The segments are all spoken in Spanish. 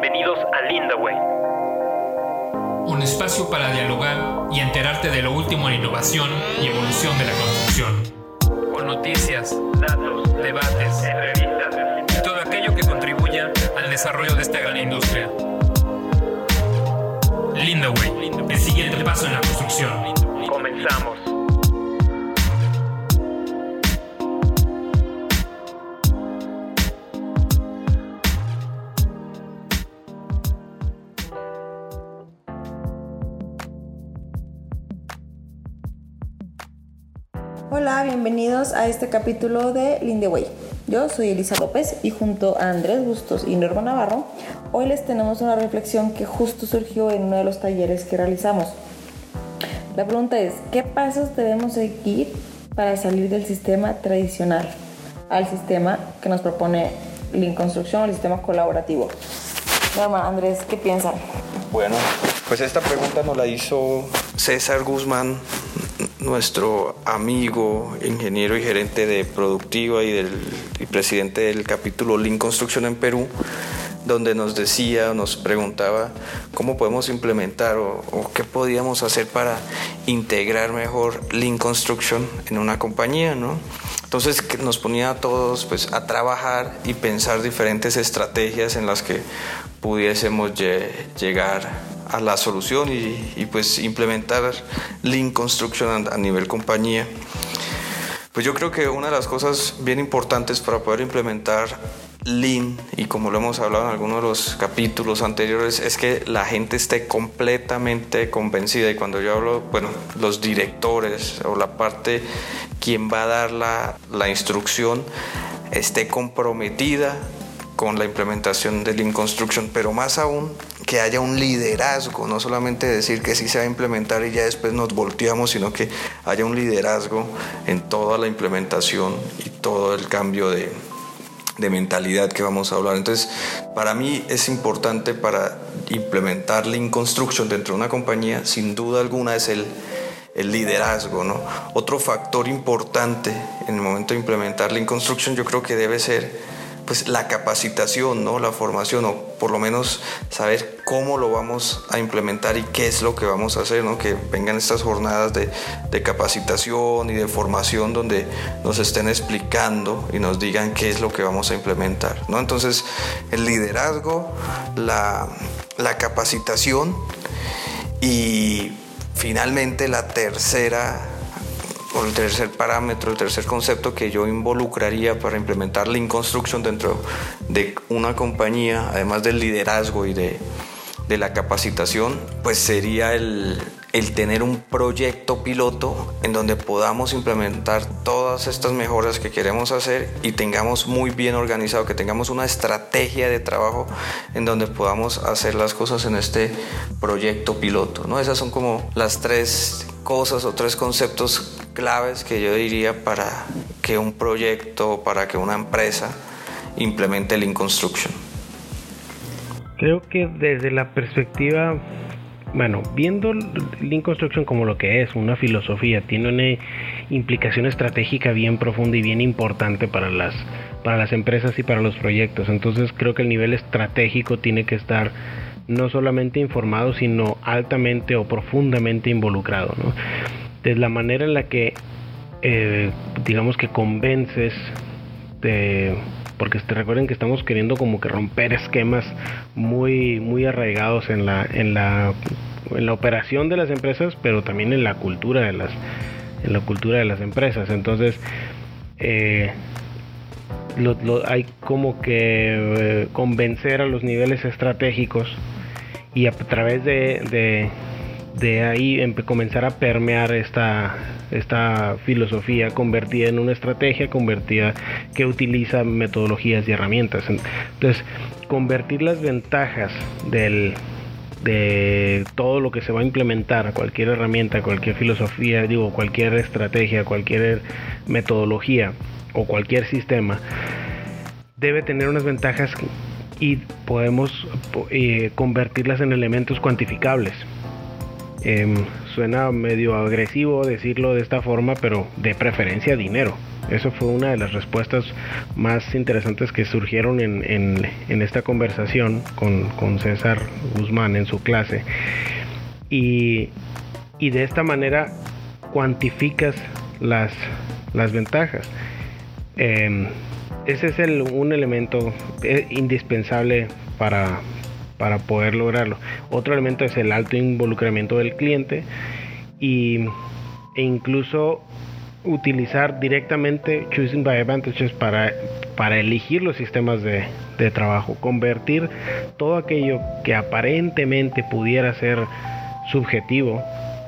Bienvenidos a Linda Way. Un espacio para dialogar y enterarte de lo último en innovación y evolución de la construcción. Con noticias, Datos, debates entrevistas. y todo aquello que contribuya al desarrollo de esta gran industria. Lindaway, el siguiente paso en la construcción. Comenzamos. Hola, bienvenidos a este capítulo de Lindeway. Yo soy Elisa López y junto a Andrés Bustos y Norma Navarro, hoy les tenemos una reflexión que justo surgió en uno de los talleres que realizamos. La pregunta es, ¿qué pasos debemos seguir para salir del sistema tradicional al sistema que nos propone Lean Construction, el sistema colaborativo? Norma, Andrés, ¿qué piensan? Bueno, pues esta pregunta nos la hizo César Guzmán, nuestro amigo, ingeniero y gerente de Productiva y, del, presidente del capítulo Lean Construction en Perú, donde nos decía, nos preguntaba cómo podemos implementar o, qué podíamos hacer para integrar mejor Lean Construction en una compañía, ¿no? Entonces nos ponía a todos pues, a trabajar y pensar diferentes estrategias en las que pudiésemos lle- llegar a la solución y, pues implementar Lean Construction a, a nivel compañía. Pues yo creo que una de las cosas bien importantes para poder implementar Lean, y como lo hemos hablado en algunos de los capítulos anteriores, es que la gente esté completamente convencida. Y cuando yo hablo, bueno, los directores o la parte, quien va a dar la, la instrucción, esté comprometida con la implementación de Lean Construction, pero más aún que haya un liderazgo, no solamente decir que sí se va a implementar y ya después nos volteamos, sino que haya un liderazgo en toda la implementación y todo el cambio de, de mentalidad que vamos a hablar. Entonces, para mí es importante para implementar Lean Construction dentro de una compañía, sin duda alguna es el, el liderazgo, ¿no? Otro factor importante en el momento de implementar Lean Construction yo creo que debe ser pues la capacitación, ¿no? La formación o por lo menos saber cómo lo vamos a implementar y qué es lo que vamos a hacer, ¿no? Que vengan estas jornadas de, de capacitación y de formación donde nos estén explicando y nos digan qué es lo que vamos a implementar, ¿no? Entonces, el liderazgo, la, la capacitación y finalmente la tercera o el tercer parámetro, el tercer concepto que yo involucraría para implementar Lean Construction dentro de una compañía, además del liderazgo y de, la capacitación, pues sería el, el tener un proyecto piloto en donde podamos implementar todas estas mejoras que queremos hacer y tengamos muy bien organizado, que tengamos una estrategia de trabajo en donde podamos hacer las cosas en este proyecto piloto. ¿no? Esas son como las tres cosas o tres conceptos claves que yo diría para que un proyecto, para que una empresa implemente Lean Construction. Creo que desde la perspectiva, bueno, viendo Lean Construction como lo que es, una filosofía, tiene una implicación estratégica bien profunda y bien importante para las, para las empresas y para los proyectos. Entonces creo que el nivel estratégico tiene que estar no solamente informado, sino altamente o profundamente involucrado. De la manera en la que, eh, digamos que convences de porque te recuerden que estamos queriendo como que romper esquemas muy muy arraigados en la en la en la operación de las empresas pero también en la cultura de las en la cultura de las empresas. Entonces eh, hay como que eh, convencer a los niveles estratégicos y a través de, de ahí comenzar a permear esta, esta filosofía convertida en una estrategia convertida que utiliza metodologías y herramientas. Entonces, convertir las ventajas del, de todo lo que se va a implementar, cualquier herramienta, cualquier filosofía, digo, cualquier estrategia, cualquier metodología o cualquier sistema, debe tener unas ventajas y podemos eh, convertirlas en elementos cuantificables. Eh, suena medio agresivo decirlo de esta forma, pero de preferencia dinero. Eso fue una de las respuestas más interesantes que surgieron en, esta conversación con, César Guzmán en su clase. Y, de esta manera cuantificas las, ventajas. Em, ese es un elemento eh, indispensable para, para poder lograrlo. Otro elemento es el alto involucramiento del cliente y, e incluso utilizar directamente Choosing by Advantages para, para elegir los sistemas de, de trabajo, convertir todo aquello que aparentemente pudiera ser subjetivo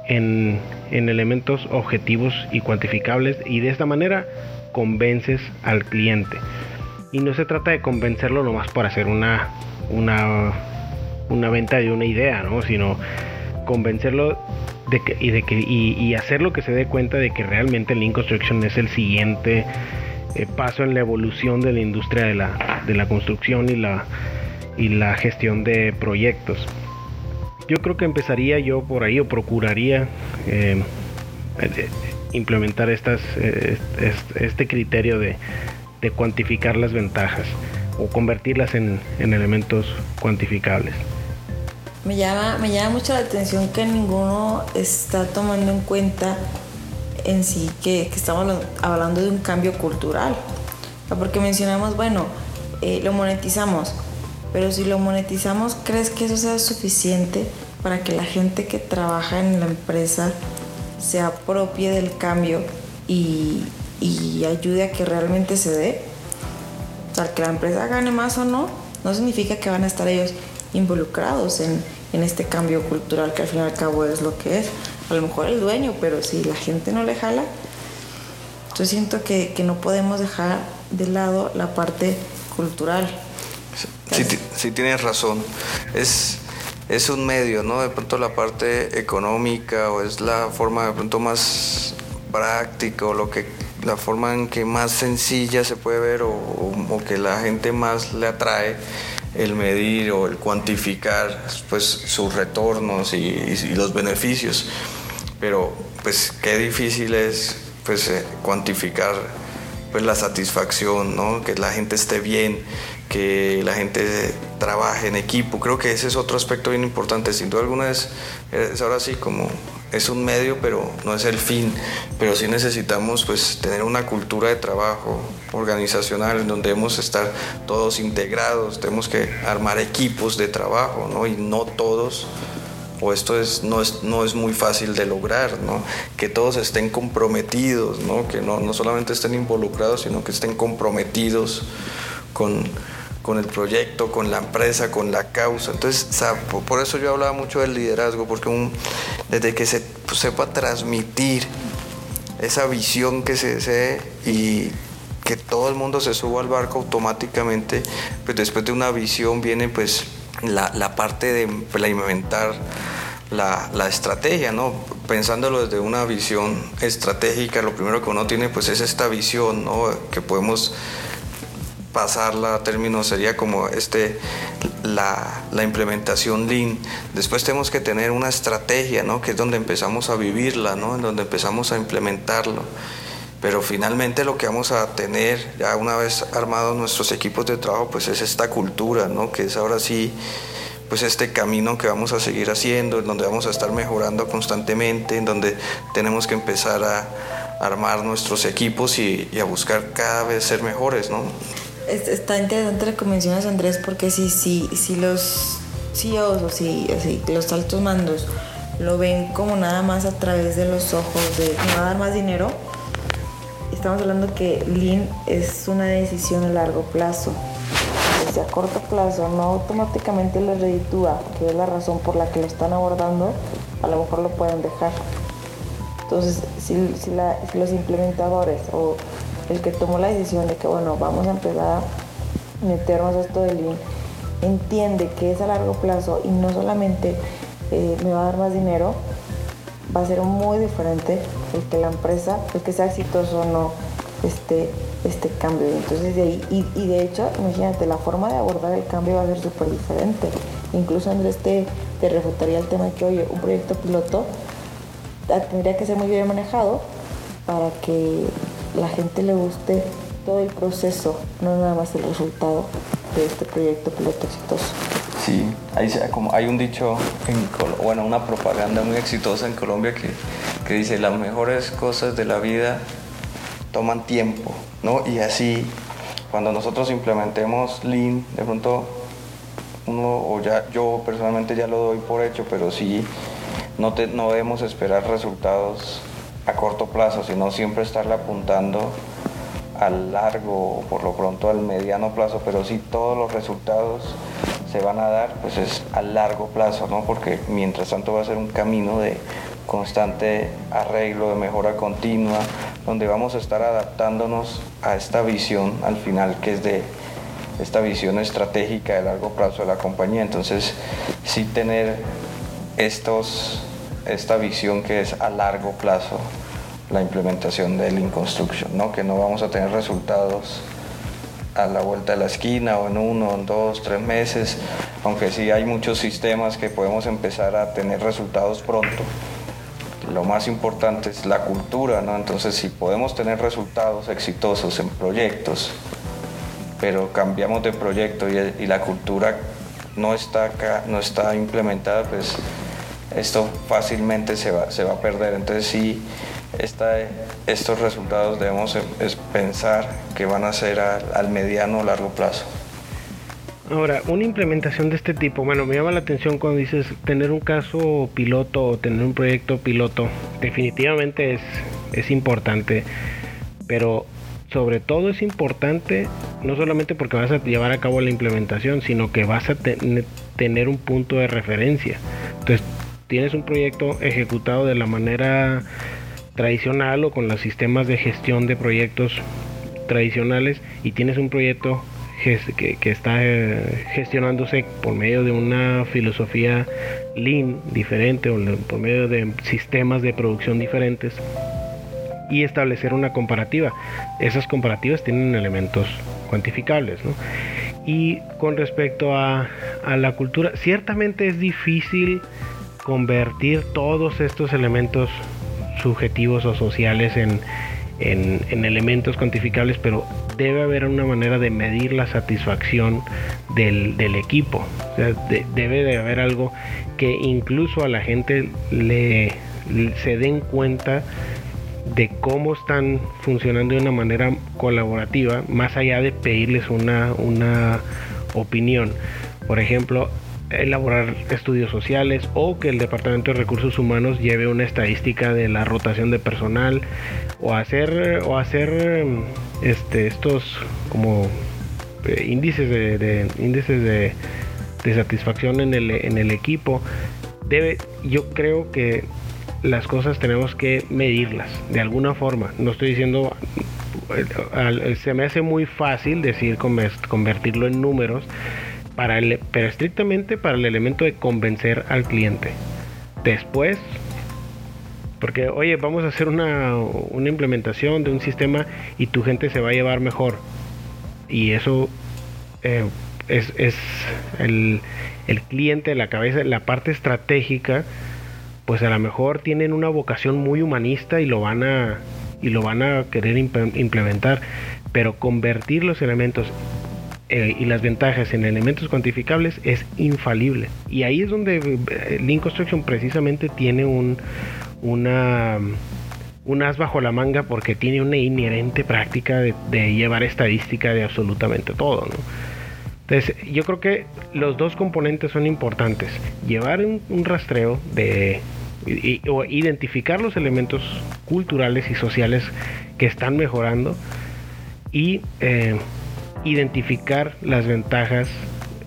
en, en, elementos objetivos y cuantificables y de esta manera convences al cliente. Y no se trata de convencerlo nomás por hacer una, una, una venta de una idea, ¿no? sino convencerlo y, de que, y, hacerlo que se dé cuenta de que realmente el Lean Construction es el siguiente eh, paso en la evolución de la industria de la, de la construcción y la, y la gestión de proyectos. Yo creo que empezaría yo por ahí o procuraría eh, eh, implementar estas, este criterio de, de, cuantificar las ventajas o convertirlas en, en elementos cuantificables. Me llama, me llama mucho la atención que ninguno está tomando en cuenta en sí que, estamos hablando de un cambio cultural. Porque mencionamos, bueno, eh, lo monetizamos, pero si lo monetizamos, ¿crees que eso sea suficiente para que la gente que trabaja en la empresa se apropie del cambio y, y ayude a que realmente se dé? O sea, que la empresa gane más o no, no significa que van a estar ellos involucrados en, en este cambio cultural que al fin y al cabo es lo que es. A lo mejor el dueño, pero si la gente no le jala, yo siento que, que no podemos dejar de lado la parte cultural. Sí, tienes razón. Es, es un medio, ¿no? De pronto la parte económica o es la forma de pronto más práctica o lo que la forma en que más sencilla se puede ver o, o que la gente más le atrae el medir o el cuantificar pues, sus retornos y, los beneficios. Pero pues qué difícil es pues, eh, cuantificar pues, la satisfacción, ¿no? que la gente esté bien, que la gente trabaje en equipo. Creo que ese es otro aspecto bien importante. Sin duda alguna es, es ahora sí como es un medio, pero no es el fin. Pero sí necesitamos pues tener una cultura de trabajo organizacional en donde debemos estar todos integrados, tenemos que armar equipos de trabajo, ¿no? Y no todos o esto es, no, es, no es muy fácil de lograr, ¿no? que todos estén comprometidos, ¿no? que no, no solamente estén involucrados, sino que estén comprometidos con, con el proyecto, con la empresa, con la causa. Entonces, por eso yo hablaba mucho del liderazgo, porque desde que se pues, sepa transmitir esa visión que se desee y que todo el mundo se suba al barco automáticamente, pues después de una visión viene pues la, parte de implementar la, la, estrategia, ¿no? Pensándolo desde una visión estratégica, lo primero que uno tiene pues es esta visión, ¿no? Que podemos pasarla a término sería como este, la, la, implementación Lean. Después tenemos que tener una estrategia, ¿no? que es donde empezamos a vivirla, ¿no? en donde empezamos a implementarlo. Pero finalmente lo que vamos a tener, ya una vez armados nuestros equipos de trabajo, pues es esta cultura, ¿no? que es ahora sí pues este camino que vamos a seguir haciendo, en donde vamos a estar mejorando constantemente, en donde tenemos que empezar a armar nuestros equipos y, y a buscar cada vez ser mejores, ¿no? Está interesante lo que mencionas Andrés porque si, si, si los CEOs o si, los altos mandos lo ven como nada más a través de los ojos de me va a dar más dinero, estamos hablando que Lean es una decisión a largo plazo. Si a corto plazo no automáticamente les reditúa, que es la razón por la que lo están abordando, a lo mejor lo pueden dejar. Entonces, si, si, si los implementadores o el que tomó la decisión de que, bueno, vamos a empezar a meternos esto del Lean, entiende que es a largo plazo y no solamente eh, me va a dar más dinero, va a ser muy diferente el que la empresa, el que sea exitoso o no, este, este cambio. Entonces de ahí, y, de hecho, imagínate, la forma de abordar el cambio va a ser súper diferente. Incluso Andrés te, te refutaría el tema de que, oye, un proyecto piloto tendría que ser muy bien manejado para que la gente le guste todo el proceso, no nada más el resultado de este proyecto piloto exitoso. Sí, hay, como, hay un dicho, en, bueno, una propaganda muy exitosa en Colombia que, que dice las mejores cosas de la vida toman tiempo, ¿no? Y así, cuando nosotros implementemos Lean, de pronto uno, o ya yo personalmente ya lo doy por hecho, pero sí no, te, no debemos esperar resultados a corto plazo, sino siempre estarle apuntando al largo o por lo pronto al mediano plazo, pero sí todos los resultados se van a dar, pues es a largo plazo, ¿no? Porque mientras tanto va a ser un camino de constante arreglo, de mejora continua, donde vamos a estar adaptándonos a esta visión al final que es de esta visión estratégica de largo plazo de la compañía. Entonces, sí tener estos, esta visión que es a largo plazo la implementación del Lean Construction, ¿no? que no vamos a tener resultados a la vuelta de la esquina o en uno, en dos, tres meses, aunque sí hay muchos sistemas que podemos empezar a tener resultados pronto. Lo más importante es la cultura, ¿no? Entonces, si podemos tener resultados exitosos en proyectos, pero cambiamos de proyecto y, y la cultura no está acá, no está implementada, pues esto fácilmente se va, se va a perder. Entonces, sí estos resultados debemos pensar que van a ser al mediano o largo plazo. Ahora, una implementación de este tipo, bueno, me llama la atención cuando dices tener un caso piloto o tener un proyecto piloto, definitivamente es, es importante, pero sobre todo es importante no solamente porque vas a llevar a cabo la implementación, sino que vas a tener un punto de referencia. Entonces, tienes un proyecto ejecutado de la manera tradicional o con los sistemas de gestión de proyectos tradicionales y tienes un proyecto que, está eh, gestionándose por medio de una filosofía lean diferente o por medio de sistemas de producción diferentes y establecer una comparativa. Esas comparativas tienen elementos cuantificables. Y con respecto a la cultura, ciertamente es difícil convertir todos estos elementos subjetivos o sociales en, en, elementos cuantificables, pero debe haber una manera de medir la satisfacción del, del equipo. O sea, debe de haber algo que incluso a la gente le, se den cuenta de cómo están funcionando de una manera colaborativa, más allá de pedirles una, una opinión. Por ejemplo, elaborar estudios sociales o que el Departamento de Recursos Humanos lleve una estadística de la rotación de personal o hacer o hacer este estos como eh, índices de, índices de, satisfacción en el, en el equipo. Debe yo creo que las cosas tenemos que medirlas de alguna forma. No estoy diciendo se me hace muy fácil decir convertirlo en números para el, pero estrictamente para el elemento de convencer al cliente. Después, porque oye, vamos a hacer una, una implementación de un sistema y tu gente se va a llevar mejor. Y eso eh, es, es el, el, cliente, la cabeza, la parte estratégica, pues a lo mejor tienen una vocación muy humanista y lo van a, y lo van a querer implementar. Pero convertir los elementos eh, y las ventajas en elementos cuantificables es infalible. Y ahí es donde eh, Lean Construction precisamente tiene un, una, un as bajo la manga porque tiene una inherente práctica de, llevar estadística de absolutamente todo. Entonces, yo creo que los dos componentes son importantes. Llevar un, rastreo de o identificar los elementos culturales y sociales que están mejorando y eh, identificar las ventajas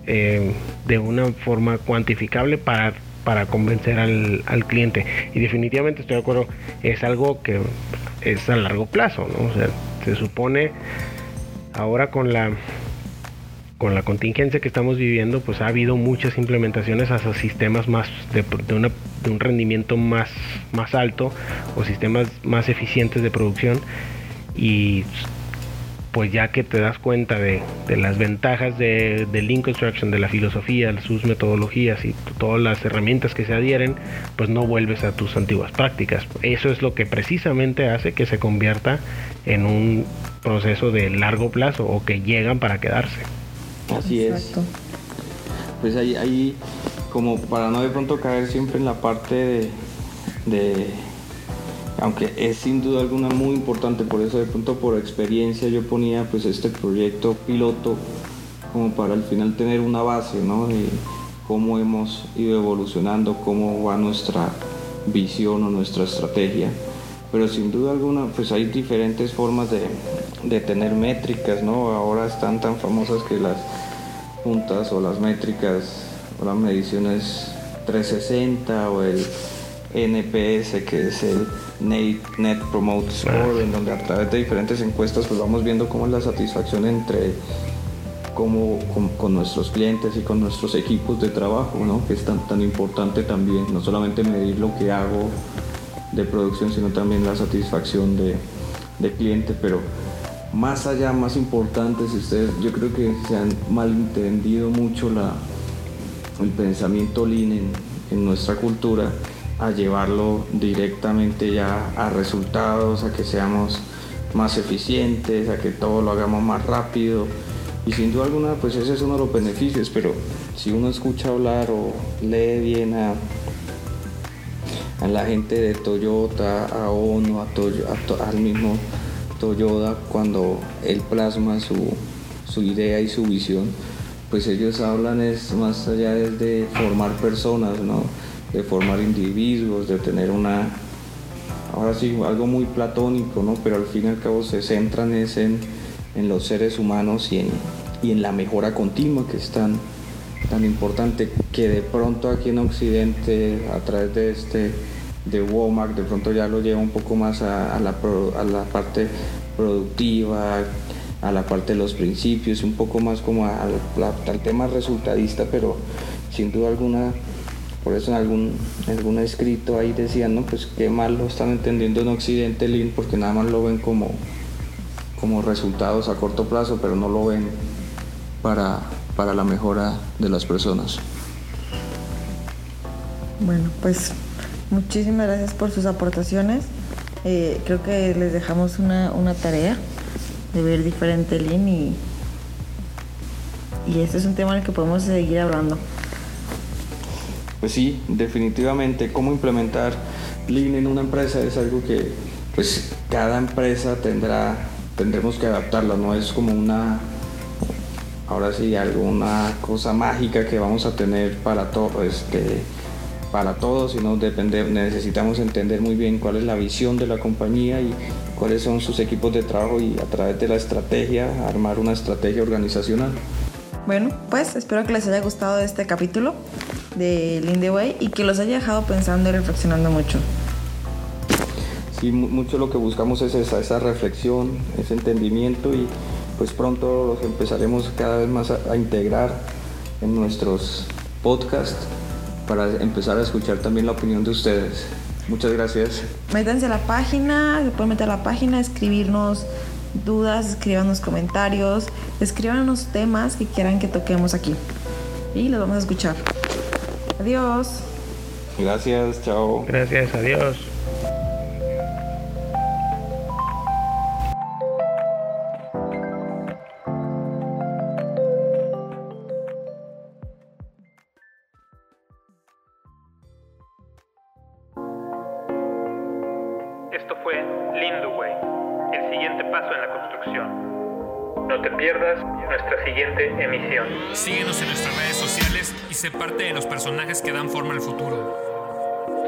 eh, de una forma cuantificable para, para convencer al, cliente. Y definitivamente estoy de acuerdo, es algo que es a largo plazo, ¿no? O sea, se supone ahora con la con la contingencia que estamos viviendo, pues ha habido muchas implementaciones hacia sistemas más de, un rendimiento más, más alto o sistemas más eficientes de producción pues ya que te das cuenta de, de las ventajas de, de Lean Construction, de la filosofía, sus metodologías y todas las herramientas que se adhieren, pues no vuelves a tus antiguas prácticas. Eso es lo que precisamente hace que se convierta en un proceso de largo plazo o que llegan para quedarse. Así Exacto. es. Pues ahí, ahí, como para no de pronto caer siempre en la parte de, de- aunque es sin duda alguna muy importante, por eso de pronto por experiencia yo ponía pues este proyecto piloto como para al final tener una base, ¿no? De cómo hemos ido evolucionando, cómo va nuestra visión o nuestra estrategia. Pero sin duda alguna, pues hay diferentes formas de, de tener métricas, ¿no? Ahora están tan famosas que las juntas o las métricas o las mediciones 360 o el NPS que es el Net, Net Promote Score en donde a través de diferentes encuestas pues vamos viendo cómo es la satisfacción entre cómo con, con nuestros clientes y con nuestros equipos de trabajo, ¿no? que es tan, tan importante también, no solamente medir lo que hago de producción, sino también la satisfacción de, de cliente, pero más allá, más importante, si ustedes, yo creo que se han malentendido mucho la, el pensamiento lean en, en nuestra cultura a llevarlo directamente ya a resultados, a que seamos más eficientes, a que todo lo hagamos más rápido. Y sin duda alguna, pues ese es uno de los beneficios, pero si uno escucha hablar o lee bien a, la gente de Toyota, a ONU, a Toyo- a al mismo Toyota, cuando él plasma su, su idea y su visión, pues ellos hablan es más allá de formar personas, ¿no? De formar individuos, de tener una, ahora sí, algo muy platónico, ¿no? pero al fin y al cabo se centran es en, en los seres humanos y en, y en la mejora continua que es tan, tan importante, que de pronto aquí en Occidente, a través de este de Womack, de pronto ya lo lleva un poco más a, la, a la parte productiva, a la parte de los principios, un poco más como al, al tema resultadista, pero sin duda alguna, por eso en algún, algún escrito ahí decían, no, pues qué mal lo están entendiendo en Occidente Lean, porque nada más lo ven como, como resultados a corto plazo, pero no lo ven para, para la mejora de las personas. Bueno, pues muchísimas gracias por sus aportaciones. Eh, creo que les dejamos una, una tarea de ver diferente Lean y, y este es un tema en el que podemos seguir hablando. Pues sí, definitivamente, cómo implementar Lean en una empresa es algo que pues cada empresa tendrá, tendremos que adaptarla, no es como una, ahora sí, alguna cosa mágica que vamos a tener para todo, este, para todos, sino depende, necesitamos entender muy bien cuál es la visión de la compañía y cuáles son sus equipos de trabajo y a través de la estrategia, armar una estrategia organizacional. Bueno, pues espero que les haya gustado este capítulo de Lean the Way y que los haya dejado pensando y reflexionando mucho. Sí, mu- mucho lo que buscamos es esa, esa reflexión, ese entendimiento y pues pronto los empezaremos cada vez más a, a integrar en nuestros podcasts para empezar a escuchar también la opinión de ustedes. Muchas gracias. Métanse a la página, se pueden meter a la página, escribirnos dudas, escribanos comentarios, escribanos temas que quieran que toquemos aquí. Y los vamos a escuchar. Adiós. Gracias, chao. Gracias, adiós. Esto fue Lindway, el siguiente paso en la construcción. No te pierdas nuestra siguiente emisión. Síguenos en nuestras redes sociales y sé parte de los personajes que dan forma al futuro.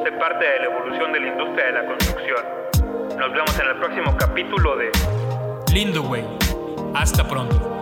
Sé parte de la evolución de la industria de la construcción. Nos vemos en el próximo capítulo de Lindo Way. Hasta pronto.